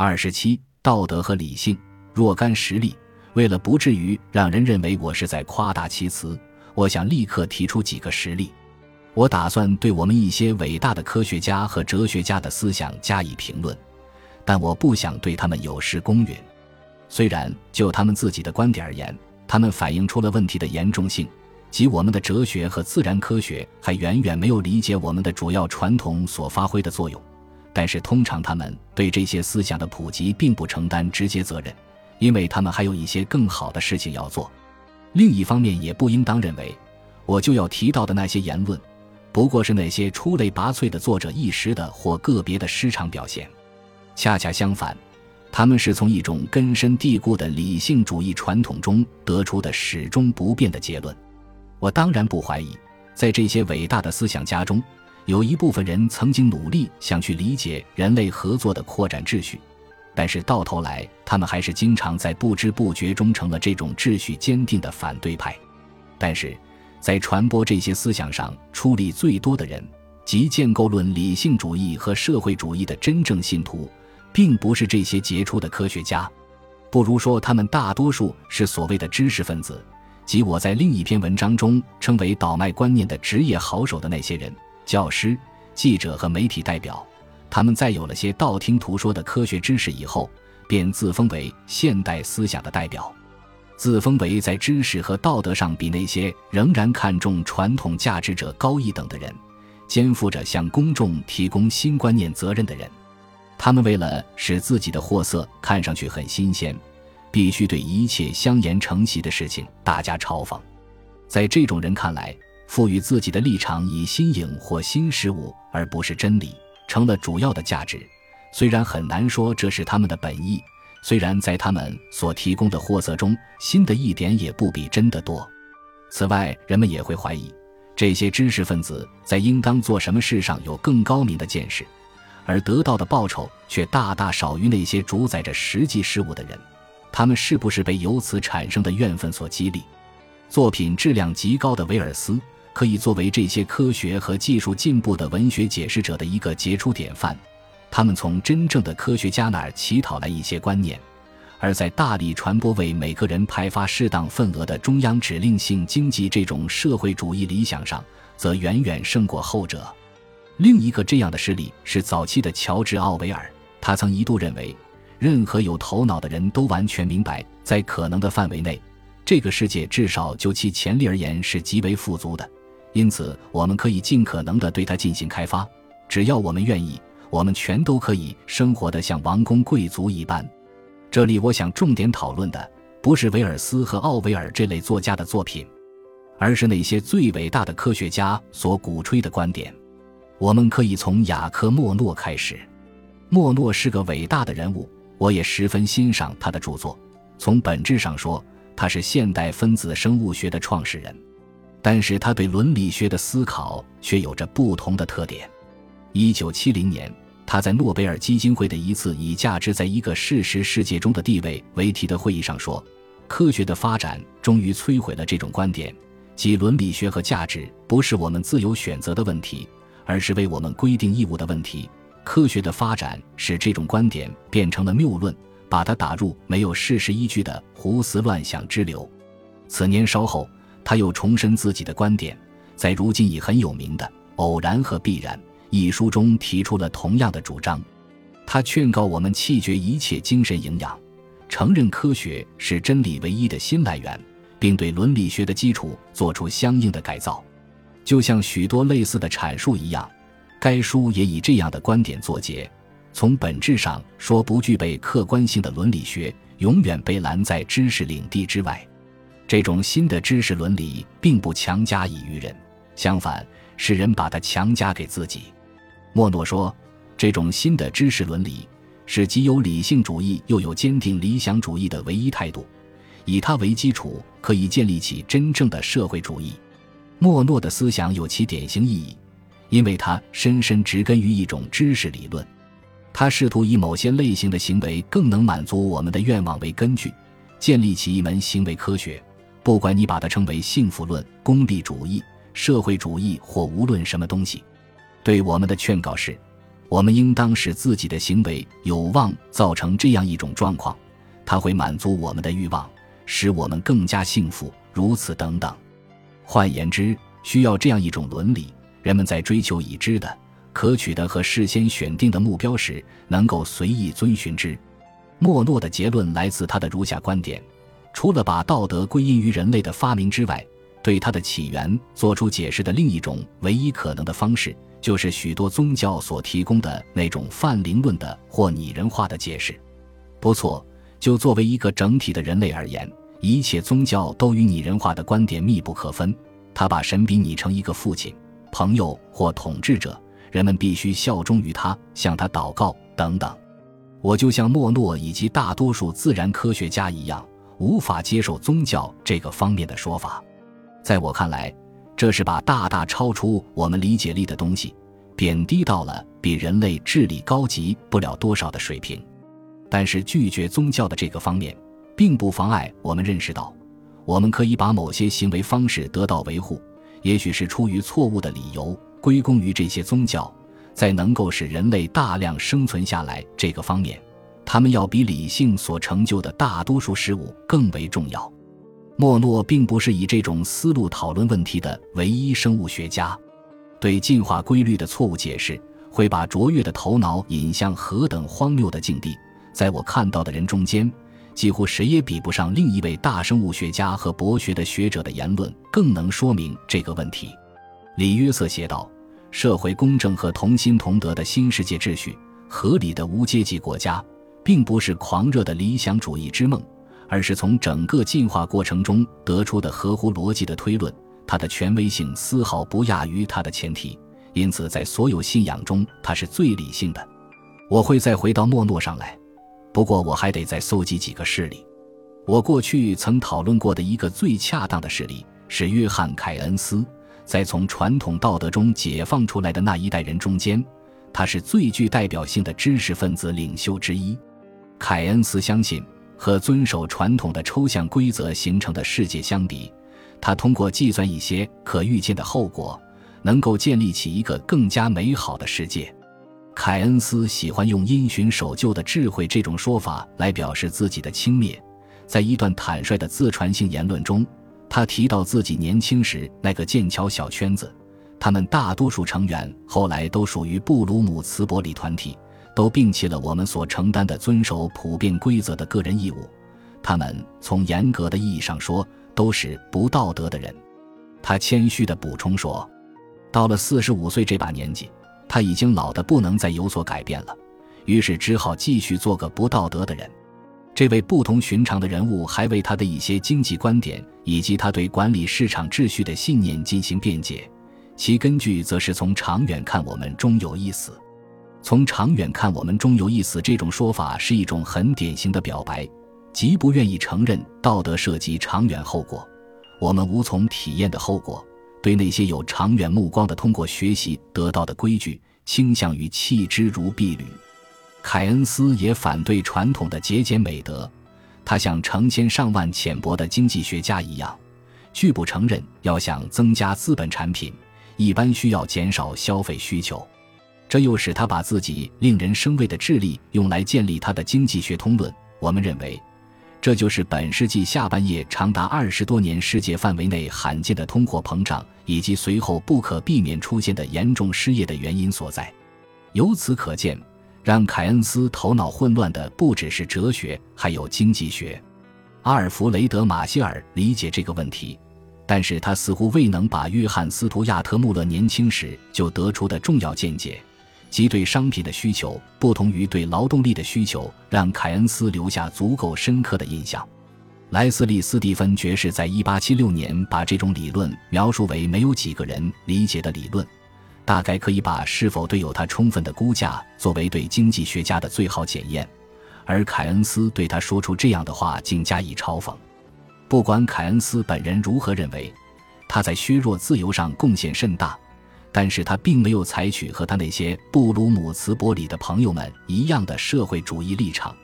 二十七，道德和理性若干实例。为了不至于让人认为我是在夸大其词，我想立刻提出几个实例。我打算对我们一些伟大的科学家和哲学家的思想加以评论，但我不想对他们有失公允。虽然就他们自己的观点而言，他们反映出了问题的严重性，即我们的哲学和自然科学还远远没有理解我们的主要传统所发挥的作用。但是，通常他们对这些思想的普及并不承担直接责任。因为他们还有一些更好的事情要做，另一方面也不应当认为，我就要提到的那些言论，不过是那些出类拔萃的作者一时的或个别的失常表现。恰恰相反，他们是从一种根深蒂固的理性主义传统中得出的始终不变的结论。我当然不怀疑，在这些伟大的思想家中，有一部分人曾经努力想去理解人类合作的扩展秩序。但是到头来，他们还是经常在不知不觉中成了这种秩序坚定的反对派。但是，在传播这些思想上出力最多的人，即建构论理性主义和社会主义的真正信徒，并不是这些杰出的科学家，不如说他们大多数是所谓的知识分子，即我在另一篇文章中称为倒卖观念的职业好手的那些人：教师、记者和媒体代表。他们在有了些道听途说的科学知识以后，便自封为现代思想的代表，自封为在知识和道德上比那些仍然看重传统价值者高一等的人，肩负着向公众提供新观念责任的人。他们为了使自己的货色看上去很新鲜，必须对一切相言成习的事情大加嘲讽。在这种人看来，赋予自己的立场以新颖或新事物，而不是真理。成了主要的价值，虽然很难说这是他们的本意，虽然在他们所提供的货色中，新的一点也不比真的多。此外，人们也会怀疑，这些知识分子在应当做什么事上有更高明的见识，而得到的报酬却大大少于那些主宰着实际事物的人，他们是不是被由此产生的怨愤所激励？作品质量极高的威尔斯。可以作为这些科学和技术进步的文学解释者的一个杰出典范。他们从真正的科学家那儿乞讨来一些观念，而在大力传播为每个人派发适当份额的中央指令性经济这种社会主义理想上，则远远胜过后者。另一个这样的事例是早期的乔治·奥威尔，他曾一度认为，任何有头脑的人都完全明白，在可能的范围内，这个世界至少就其潜力而言是极为富足的。因此，我们可以尽可能的对它进行开发，只要我们愿意，我们全都可以生活的像王公贵族一般。这里，我想重点讨论的不是威尔斯和奥维尔这类作家的作品，而是那些最伟大的科学家所鼓吹的观点。我们可以从雅克·莫诺开始。莫诺是个伟大的人物，我也十分欣赏他的著作。从本质上说，他是现代分子生物学的创始人。但是他对伦理学的思考却有着不同的特点。一九七零年，他在诺贝尔基金会的一次以“价值在一个事实世界中的地位”为题的会议上说：“科学的发展终于摧毁了这种观点，即伦理学和价值不是我们自由选择的问题，而是为我们规定义务的问题。科学的发展使这种观点变成了谬论，把它打入没有事实依据的胡思乱想之流。”此年稍后。他又重申自己的观点，在如今已很有名的《偶然和必然》一书中提出了同样的主张。他劝告我们弃绝一切精神营养，承认科学是真理唯一的新来源，并对伦理学的基础做出相应的改造。就像许多类似的阐述一样，该书也以这样的观点作结。从本质上说，不具备客观性的伦理学永远被拦在知识领地之外。这种新的知识伦理并不强加于人，相反，是人把它强加给自己。莫诺说，这种新的知识伦理是既有理性主义又有坚定理想主义的唯一态度，以它为基础，可以建立起真正的社会主义。莫诺的思想有其典型意义，因为他深深植根于一种知识理论，他试图以某些类型的行为更能满足我们的愿望为根据，建立起一门行为科学。不管你把它称为幸福论、功利主义、社会主义或无论什么东西，对我们的劝告是：我们应当使自己的行为有望造成这样一种状况，它会满足我们的欲望，使我们更加幸福。如此等等。换言之，需要这样一种伦理：人们在追求已知的、可取的和事先选定的目标时，能够随意遵循之。莫诺的结论来自他的如下观点：除了把道德归因于人类的发明之外，对它的起源做出解释的另一种唯一可能的方式。就是许多宗教所提供的那种泛灵论的或拟人化的解释。不错，就作为一个整体的人类而言，一切宗教都与拟人化的观点密不可分。他把神比拟成一个父亲、朋友或统治者，人们必须效忠于他，向他祷告等等。我就像莫诺以及大多数自然科学家一样，无法接受宗教这个方面的说法。在我看来。这是把大大超出我们理解力的东西贬低到了比人类智力高级不了多少的水平，但是拒绝宗教的这个方面，并不妨碍我们认识到，我们可以把某些行为方式得到维护，也许是出于错误的理由，归功于这些宗教，在能够使人类大量生存下来这个方面，他们要比理性所成就的大多数事物更为重要。莫诺并不是以这种思路讨论问题的唯一生物学家，对进化规律的错误解释会把卓越的头脑引向何等荒谬的境地。在我看到的人中间，几乎谁也比不上另一位大生物学家和博学的学者的言论更能说明这个问题。李约瑟写道：“社会公正和同心同德的新世界秩序，合理的无阶级国家，并不是狂热的理想主义之梦。”而是从整个进化过程中得出的合乎逻辑的推论，它的权威性丝毫不亚于它的前提，因此在所有信仰中，它是最理性的。我会再回到莫诺上来，不过我还得再搜集几个事例。我过去曾讨论过的一个最恰当的事例是约翰·凯恩斯，在从传统道德中解放出来的那一代人中间，他是最具代表性的知识分子领袖之一。凯恩斯相信。和遵守传统的抽象规则形成的世界相比，他通过计算一些可预见的后果，能够建立起一个更加美好的世界。凯恩斯喜欢用“因循守旧的智慧”这种说法来表示自己的轻蔑。在一段坦率的自传性言论中，他提到自己年轻时那个剑桥小圈子，他们大多数成员后来都属于布鲁姆茨伯里团体。都摒弃了我们所承担的遵守普遍规则的个人义务，他们从严格的意义上说都是不道德的人。他谦虚地补充说：“到了四十五岁这把年纪，他已经老得不能再有所改变了，于是只好继续做个不道德的人。”这位不同寻常的人物还为他的一些经济观点以及他对管理市场秩序的信念进行辩解，其根据则是从长远看我们终有一死。从长远看，我们终有一死。这种说法是一种很典型的表白，极不愿意承认道德涉及长远后果。我们无从体验的后果，对那些有长远目光的通过学习得到的规矩，倾向于弃之如敝履。凯恩斯也反对传统的节俭美德，他像成千上万浅薄的经济学家一样，拒不承认要想增加资本产品，一般需要减少消费需求。这又使他把自己令人生畏的智力用来建立他的经济学通论。我们认为，这就是本世纪下半叶长达二十多年世界范围内罕见的通货膨胀，以及随后不可避免出现的严重失业的原因所在。由此可见，让凯恩斯头脑混乱的不只是哲学，还有经济学。阿尔弗雷德·马歇尔理解这个问题。但是他似乎未能把约翰·斯图亚特·穆勒年轻时就得出的重要见解。即对商品的需求不同于对劳动力的需求，让凯恩斯留下足够深刻的印象。莱斯利·斯蒂芬爵士在1876年把这种理论描述为没有几个人理解的理论，大概可以把是否对有他充分的估价作为对经济学家的最好检验。而凯恩斯对他说出这样的话，竟加以嘲讽。不管凯恩斯本人如何认为，他在削弱自由上贡献甚大。但是他并没有采取和他那些布鲁姆茨伯里的朋友们一样的社会主义立场，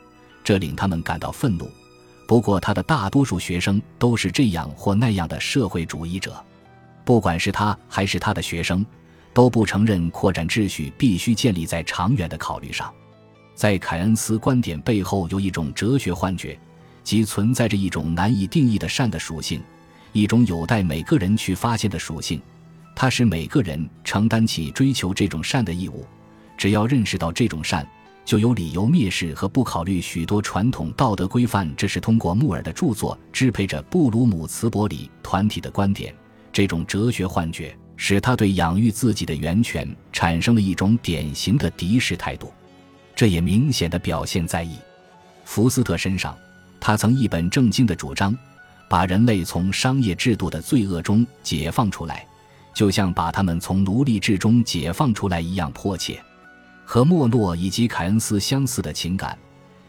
这令他们感到愤怒。不过，他的大多数学生都是这样或那样的社会主义者。不管是他还是他的学生，都不承认扩展秩序必须建立在长远的考虑上。在凯恩斯观点背后有一种哲学幻觉，即存在着一种难以定义的善的属性，一种有待每个人去发现的属性。它使每个人承担起追求这种善的义务。只要认识到这种善，就有理由蔑视和不考虑许多传统道德规范。这是通过穆尔的著作支配着布鲁姆茨伯里团体的观点。这种哲学幻觉使他对养育自己的源泉产生了一种典型的敌视态度。这也明显的表现在伊福斯特身上。他曾一本正经的主张，把人类从商业制度的罪恶中解放出来，就像把他们从奴隶制中解放出来一样迫切。和莫诺以及凯恩斯相似的情感，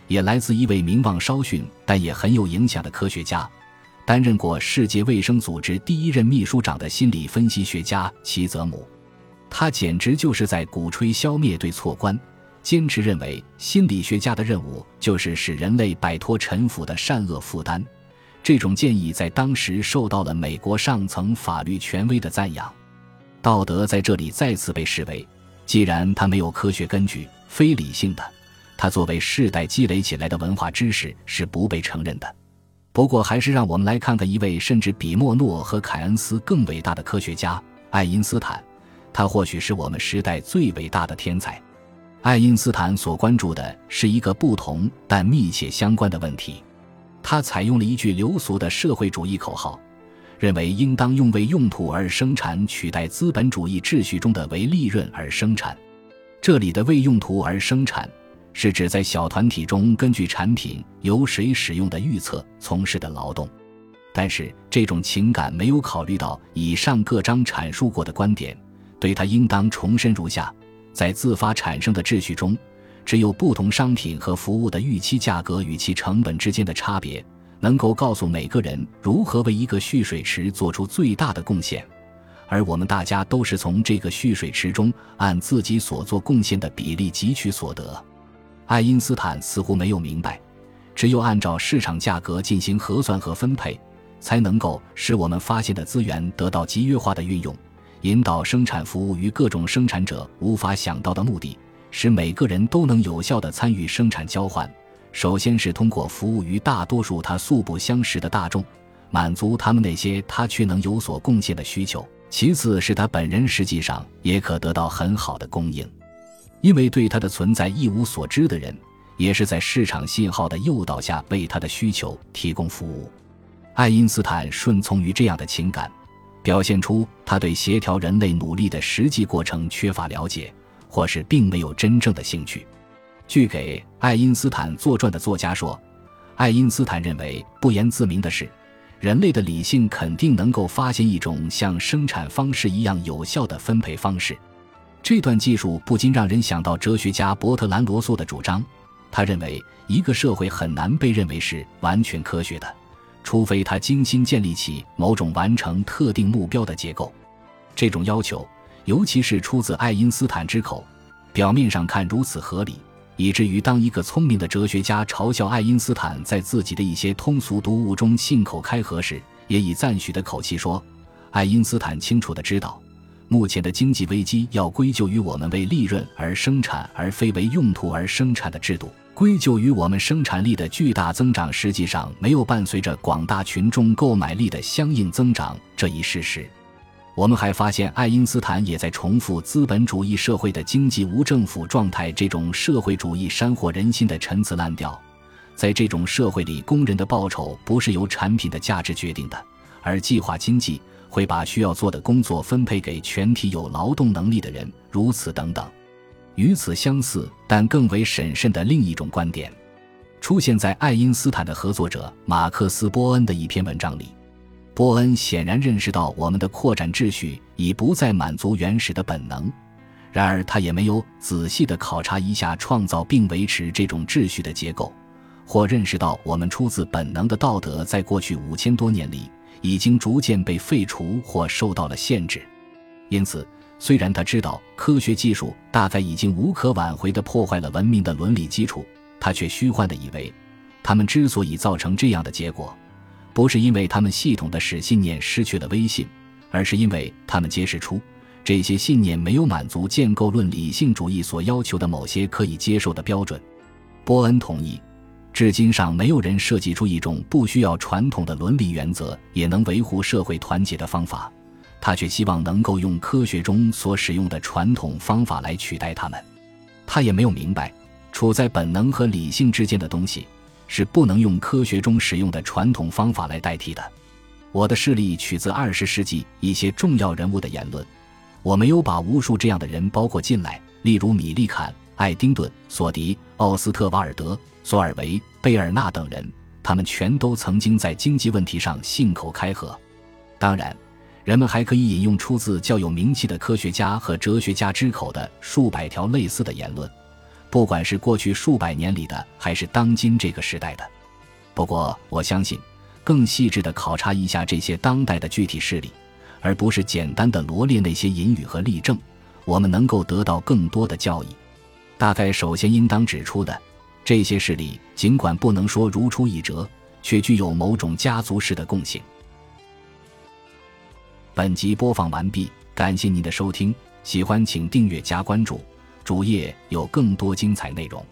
也来自一位名望稍逊但也很有影响的科学家，担任过世界卫生组织第一任秘书长的心理分析学家齐泽姆。他简直就是在鼓吹消灭对错观，坚持认为心理学家的任务就是使人类摆脱臣服的善恶负担。这种建议在当时受到了美国上层法律权威的赞扬。道德在这里再次被视为。既然它没有科学根据，非理性的，它作为世代积累起来的文化知识是不被承认的。不过，还是让我们来看看一位甚至比莫诺和凯恩斯更伟大的科学家——爱因斯坦。他或许是我们时代最伟大的天才。爱因斯坦所关注的是一个不同但密切相关的问题。他采用了一句流俗的社会主义口号。认为应当用为用途而生产取代资本主义秩序中的为利润而生产。这里的为用途而生产，是指在小团体中根据产品由谁使用的预测从事的劳动。但是这种情感没有考虑到以上各章阐述过的观点，对它应当重申如下：在自发产生的秩序中，只有不同商品和服务的预期价格与其成本之间的差别。能够告诉每个人如何为一个蓄水池做出最大的贡献，而我们大家都是从这个蓄水池中按自己所做贡献的比例汲取所得。爱因斯坦似乎没有明白，只有按照市场价格进行核算和分配，才能够使我们发现的资源得到集约化的运用，引导生产服务于各种生产者无法想到的目的，使每个人都能有效地参与生产交换。首先是通过服务于大多数他素不相识的大众，满足他们那些他却能有所贡献的需求；其次是他本人实际上也可得到很好的供应，因为对他的存在一无所知的人，也是在市场信号的诱导下为他的需求提供服务。爱因斯坦顺从于这样的情感，表现出他对协调人类努力的实际过程缺乏了解，或是并没有真正的兴趣。据给爱因斯坦作传的作家说，爱因斯坦认为不言自明的是，人类的理性肯定能够发现一种像生产方式一样有效的分配方式。这段技术不禁让人想到哲学家伯特兰罗素的主张。他认为一个社会很难被认为是完全科学的，除非他精心建立起某种完成特定目标的结构。这种要求，尤其是出自爱因斯坦之口，表面上看如此合理。以至于当一个聪明的哲学家嘲笑爱因斯坦在自己的一些通俗读物中信口开河时，也以赞许的口气说：“爱因斯坦清楚的知道，目前的经济危机要归咎于我们为利润而生产而非为用途而生产的制度，归咎于我们生产力的巨大增长实际上没有伴随着广大群众购买力的相应增长这一事实。”我们还发现，爱因斯坦也在重复资本主义社会的经济无政府状态这种社会主义煽惑人心的陈词滥调。在这种社会里，工人的报酬不是由产品的价值决定的，而计划经济会把需要做的工作分配给全体有劳动能力的人，如此等等。与此相似但更为审慎的另一种观点，出现在爱因斯坦的合作者马克思·波恩的一篇文章里。波恩显然认识到，我们的扩展秩序已不再满足原始的本能。然而，他也没有仔细地考察一下创造并维持这种秩序的结构，或认识到我们出自本能的道德在过去五千多年里已经逐渐被废除或受到了限制。因此，虽然他知道科学技术大概已经无可挽回地破坏了文明的伦理基础，他却虚幻地以为，他们之所以造成这样的结果。不是因为他们系统的使信念失去了威信，而是因为他们揭示出，这些信念没有满足建构论理性主义所要求的某些可以接受的标准。波恩同意，至今上没有人设计出一种不需要传统的伦理原则也能维护社会团结的方法。他却希望能够用科学中所使用的传统方法来取代它们。他也没有明白，处在本能和理性之间的东西是不能用科学中使用的传统方法来代替的。我的事例取自二十世纪一些重要人物的言论，我没有把无数这样的人包括进来，例如米利坎、爱丁顿、索迪、奥斯特瓦尔德、索尔维、贝尔纳等人，他们全都曾经在经济问题上信口开河。当然。人们还可以引用出自较有名气的科学家和哲学家之口的数百条类似的言论，不管是过去数百年里的，还是当今这个时代的。不过，我相信，更细致的考察一下这些当代的具体事例，而不是简单的罗列那些引语和例证，我们能够得到更多的教益。大概首先应当指出的，这些事例尽管不能说如出一辙，却具有某种家族式的共性。本集播放完毕，感谢您的收听，喜欢请订阅加关注，主页有更多精彩内容。